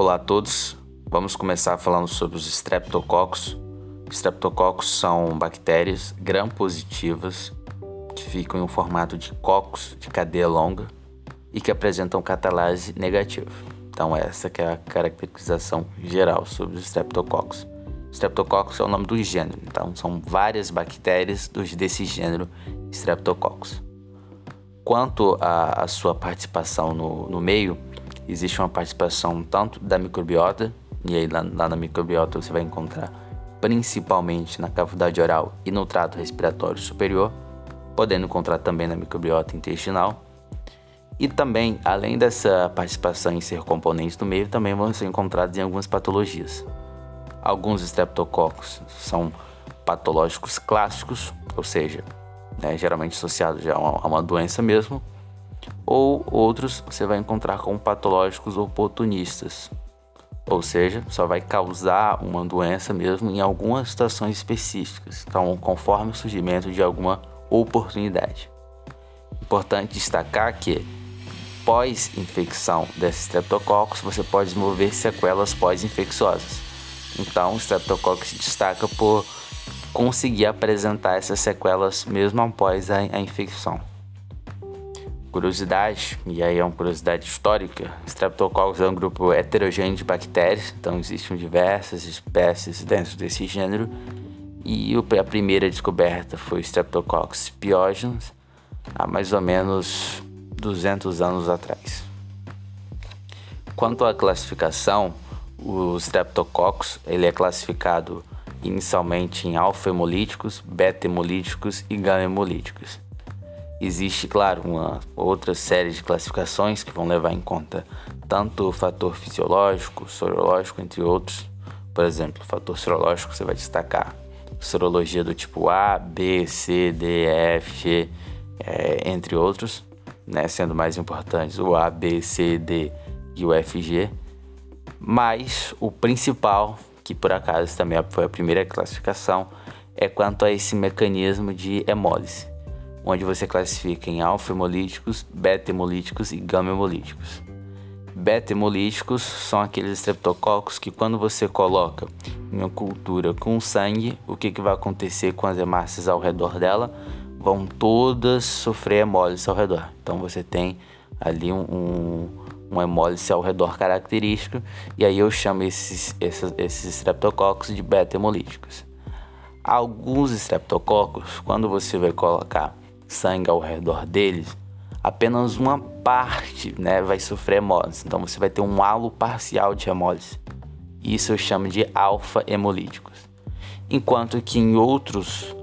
Olá a todos, vamos começar falando sobre os streptococcus. Streptococcus são bactérias gram-positivas que ficam em um formato de cocos de cadeia longa e que apresentam catalase negativa. Então essa é a caracterização geral sobre os streptococcus. Streptococcus é o nome do gênero, então são várias bactérias desse gênero Streptococcus. Quanto à sua participação no, no meio, existe uma participação tanto da microbiota, e aí lá, lá na microbiota você vai encontrar principalmente na cavidade oral e no trato respiratório superior, podendo encontrar também na microbiota intestinal. E também, além dessa participação em ser componentes do meio, também vão ser encontrados em algumas patologias. Alguns estreptococos são patológicos clássicos, ou seja, né, geralmente associados já a uma, doença mesmo, ou outros você vai encontrar como patológicos oportunistas, ou seja, só vai causar uma doença mesmo em algumas situações específicas, então conforme o surgimento de alguma oportunidade. Importante destacar que pós-infecção desses streptococcus você pode desenvolver sequelas pós-infecciosas. Então, o streptococcus se destaca por conseguir apresentar essas sequelas mesmo após a, a infecção. Curiosidade, e aí é uma curiosidade histórica, Streptococcus é um grupo heterogêneo de bactérias, então existem diversas espécies dentro desse gênero, e a primeira descoberta foi Streptococcus pyogenes, há mais ou menos 200 anos atrás. Quanto à classificação, o Streptococcus ele é classificado inicialmente em alfa-hemolíticos, beta-hemolíticos e gama-hemolíticos. Existe, claro, uma outra série de classificações que vão levar em conta tanto o fator fisiológico, sorológico, entre outros. Por exemplo, o fator sorológico você vai destacar sorologia do tipo A, B, C, D, F, G, é, entre outros, né, sendo mais importantes o A, B, C, D e o F, G. Mas o principal, que por acaso também foi a primeira classificação, é quanto a esse mecanismo de hemólise onde você classifica em alfa-hemolíticos, beta-hemolíticos e gama-hemolíticos. Beta-hemolíticos são aqueles estreptococos que quando você coloca em uma cultura com sangue, o que, que vai acontecer com as hemácias ao redor dela? Vão todas sofrer hemólise ao redor. Então você tem ali um, um, um hemólise ao redor característico, e aí eu chamo esses, esses, esses estreptococos de beta-hemolíticos. Alguns estreptococos, quando você vai colocar sangue ao redor deles, apenas uma parte né, vai sofrer hemólise. Então você vai ter um halo parcial de hemólise. Isso eu chamo de alfa-hemolíticos. Enquanto que em outros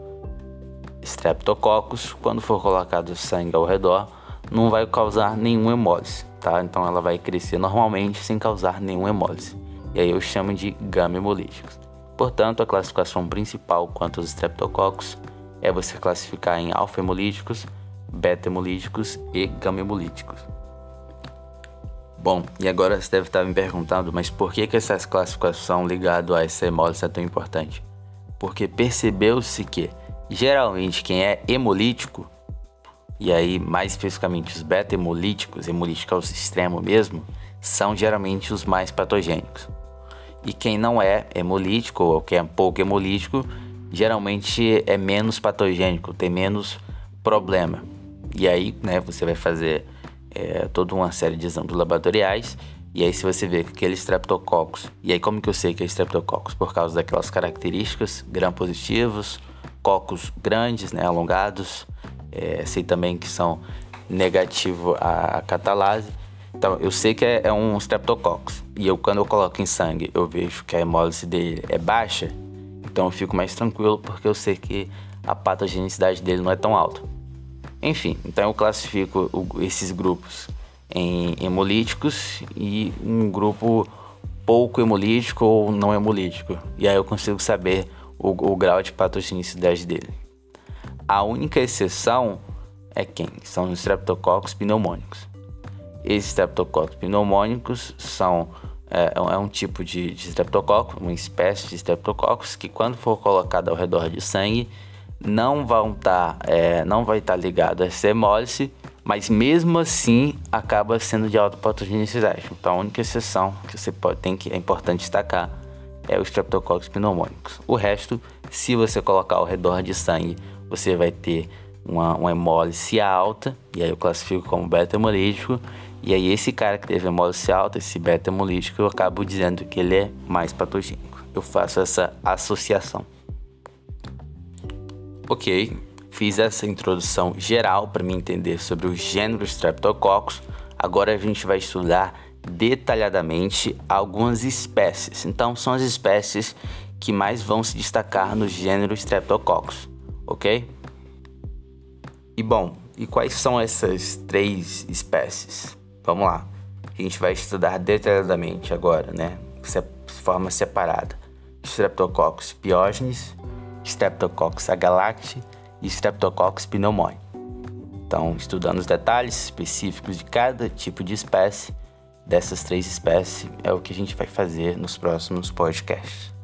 streptococcus, quando for colocado sangue ao redor, não vai causar nenhum hemólise, tá? Então ela vai crescer normalmente sem causar nenhum hemólise. E aí eu chamo de gama-hemolíticos. Portanto, a classificação principal quanto aos streptococcus é você classificar em alfa-hemolíticos, beta-hemolíticos e gama-hemolíticos. Bom, e agora você deve estar me perguntando, mas por que, que essa classificação ligada a essa hemólise é tão importante? Porque percebeu-se que, geralmente, quem é hemolítico, e aí mais especificamente os beta-hemolíticos, hemolíticos ao extremo mesmo, são geralmente os mais patogênicos. E quem não é hemolítico ou quem é pouco hemolítico, geralmente é menos patogênico, tem menos problema. E aí, né, você vai fazer é, toda uma série de exames laboratoriais e aí se você vê que aquele streptococcus, e aí como que eu sei que é streptococcus? Por causa daquelas características, gram-positivos, cocos grandes, né, alongados, é, sei também que são negativo à catalase. Então, eu sei que é, é um streptococcus. E eu, quando eu coloco em sangue, eu vejo que a hemólise dele é baixa, então eu fico mais tranquilo porque eu sei que a patogenicidade dele não é tão alta. Enfim, então eu classifico esses grupos em hemolíticos e um grupo pouco hemolítico ou não hemolítico. E aí eu consigo saber o, o grau de patogenicidade dele. A única exceção é quem? São os streptococcus pneumônicos. Esses streptococcus pneumônicos são é, é um tipo de, de streptococcus, uma espécie de streptococcus que quando for colocado ao redor de sangue não vão tá, é, não vai estar tá ligado a essa hemólise, mas mesmo assim acaba sendo de alta patogenicidade. Então a única exceção que você pode, tem que é importante destacar é o Streptococcus pneumônicos. O resto, se você colocar ao redor de sangue, você vai ter uma, uma hemólise alta, e aí eu classifico como beta hemolítico, e aí esse cara que teve hemólise alta, esse beta hemolítico, eu acabo dizendo que ele é mais patogênico. Eu faço essa associação. Ok, fiz essa introdução geral para me entender sobre o gênero Streptococcus. Agora a gente vai estudar detalhadamente algumas espécies. Então, são as espécies que mais vão se destacar no gênero Streptococcus, ok? E bom, e quais são essas três espécies? Vamos lá. A gente vai estudar detalhadamente agora, né? De forma separada. Streptococcus pyogenes, Streptococcus agalacti e Streptococcus pneumoniae. Então, estudando os detalhes específicos de cada tipo de espécie dessas três espécies é o que a gente vai fazer nos próximos podcasts.